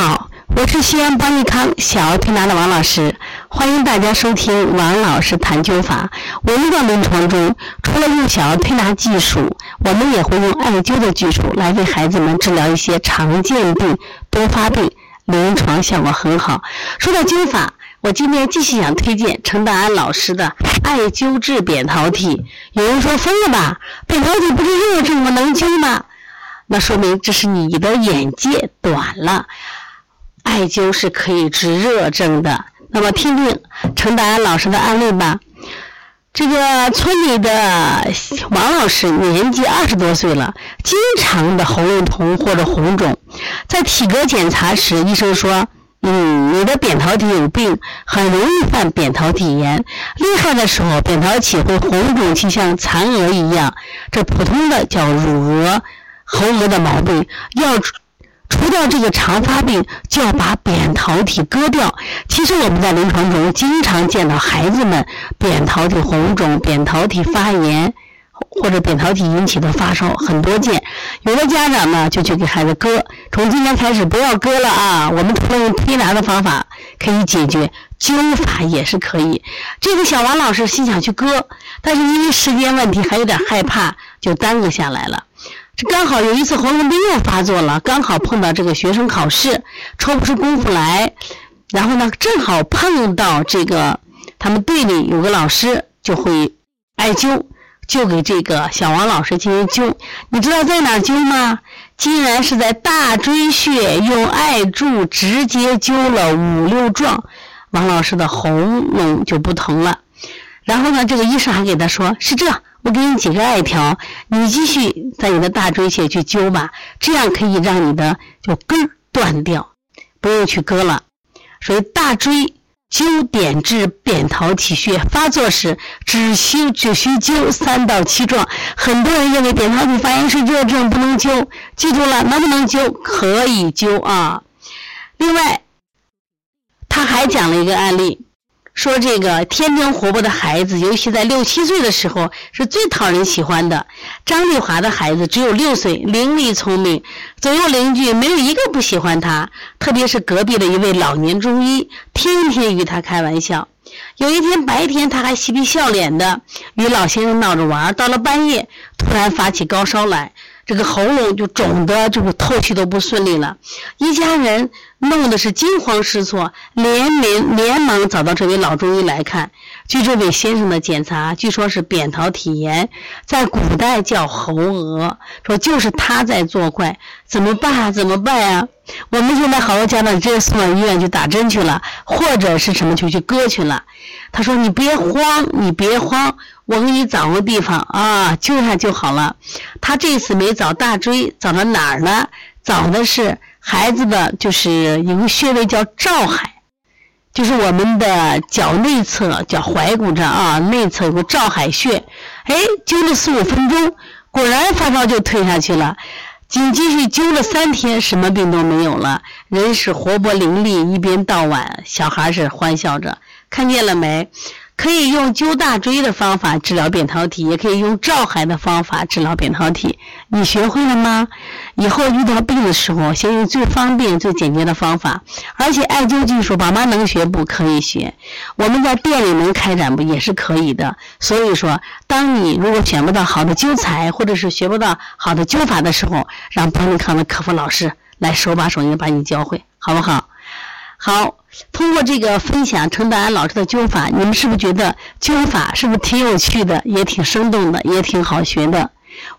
好，我是西安邦尼康小儿推拿的王老师，欢迎大家收听王老师谈灸法。我们在临床中，除了用小儿推拿技术，我们也会用艾灸的技术来为孩子们治疗一些常见病、多发病，临床效果很好。说到灸法，我今天继续想推荐陈大安老师的艾灸治扁桃体。有人说疯了吧？扁桃体不是热症吗？能灸吗？那说明这是你的眼界短了。艾灸是可以治热症的。那么听听陈达老师的案例吧。这个村里的王老师年纪二十多岁了，经常的喉咙痛或者红肿。在体格检查时，医生说：“嗯，你的扁桃体有病，很容易犯扁桃体炎。厉害的时候，扁桃体会红肿就像蚕蛾一样。这普通的叫乳蛾。”喉蛾的毛病要除掉这个常发病，就要把扁桃体割掉。其实我们在临床中经常见到孩子们扁桃体红肿、扁桃体发炎或者扁桃体引起的发烧很多见。有的家长呢就去给孩子割，从今天开始不要割了啊！我们除了用推拿的方法可以解决，灸法也是可以。这个小王老师心想去割，但是因为时间问题还有点害怕，就耽搁下来了。这刚好有一次喉咙病又发作了，刚好碰到这个学生考试，抽不出功夫来，然后呢，正好碰到这个他们队里有个老师就会艾灸，就给这个小王老师进行灸。你知道在哪灸吗？竟然是在大椎穴，用艾柱直接灸了五六壮，王老师的喉咙就不疼了。然后呢，这个医生还给他说，是这。我给你几个艾条，你继续在你的大椎穴去灸吧，这样可以让你的就根断掉，不用去割了。所以大椎灸点治扁桃体穴发作时，只需只需灸三到七壮。很多人认为扁桃体发炎是热症，不能灸，记住了，能不能灸？可以灸啊。另外，他还讲了一个案例。说这个天真活泼的孩子，尤其在六七岁的时候，是最讨人喜欢的。张丽华的孩子只有六岁，伶俐聪明，左右邻居没有一个不喜欢他。特别是隔壁的一位老年中医，天天与他开玩笑。有一天白天，他还嬉皮笑脸的与老先生闹着玩，到了半夜，突然发起高烧来。这个喉咙就肿的，就是透气都不顺利了，一家人弄的是惊慌失措，连连连忙找到这位老中医来看。据这位先生的检查，据说是扁桃体炎，在古代叫喉蛾，说就是他在作怪，怎么办？怎么办呀？我们现在好多家长直接送到医院去打针去了，或者是什么就去割去了。他说：“你别慌，你别慌，我给你找个地方啊，灸下就好了。”他这次没找大椎，找到哪儿呢？找的是孩子的，就是有个穴位叫照海。就是我们的脚内侧，脚踝骨这啊，内侧有个照海穴，哎，灸了四五分钟，果然发烧就退下去了。紧继续灸了三天，什么病都没有了，人是活泼伶俐，一边到晚，小孩是欢笑着，看见了没？可以用灸大椎的方法治疗扁桃体，也可以用照海的方法治疗扁桃体。你学会了吗？以后遇到病的时候，先用最方便、最简洁的方法。而且艾灸技术，宝妈能学不可以学？我们在店里能开展不也是可以的？所以说，当你如果选不到好的灸材，或者是学不到好的灸法的时候，让邦尼康的客服老师来手把手的把你教会，好不好？好，通过这个分享陈德安老师的灸法，你们是不是觉得灸法是不是挺有趣的，也挺生动的，也挺好学的？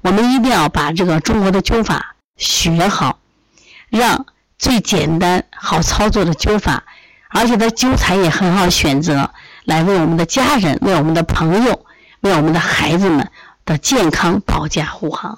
我们一定要把这个中国的灸法学好，让最简单、好操作的灸法，而且它灸材也很好选择，来为我们的家人、为我们的朋友、为我们的孩子们的健康保驾护航。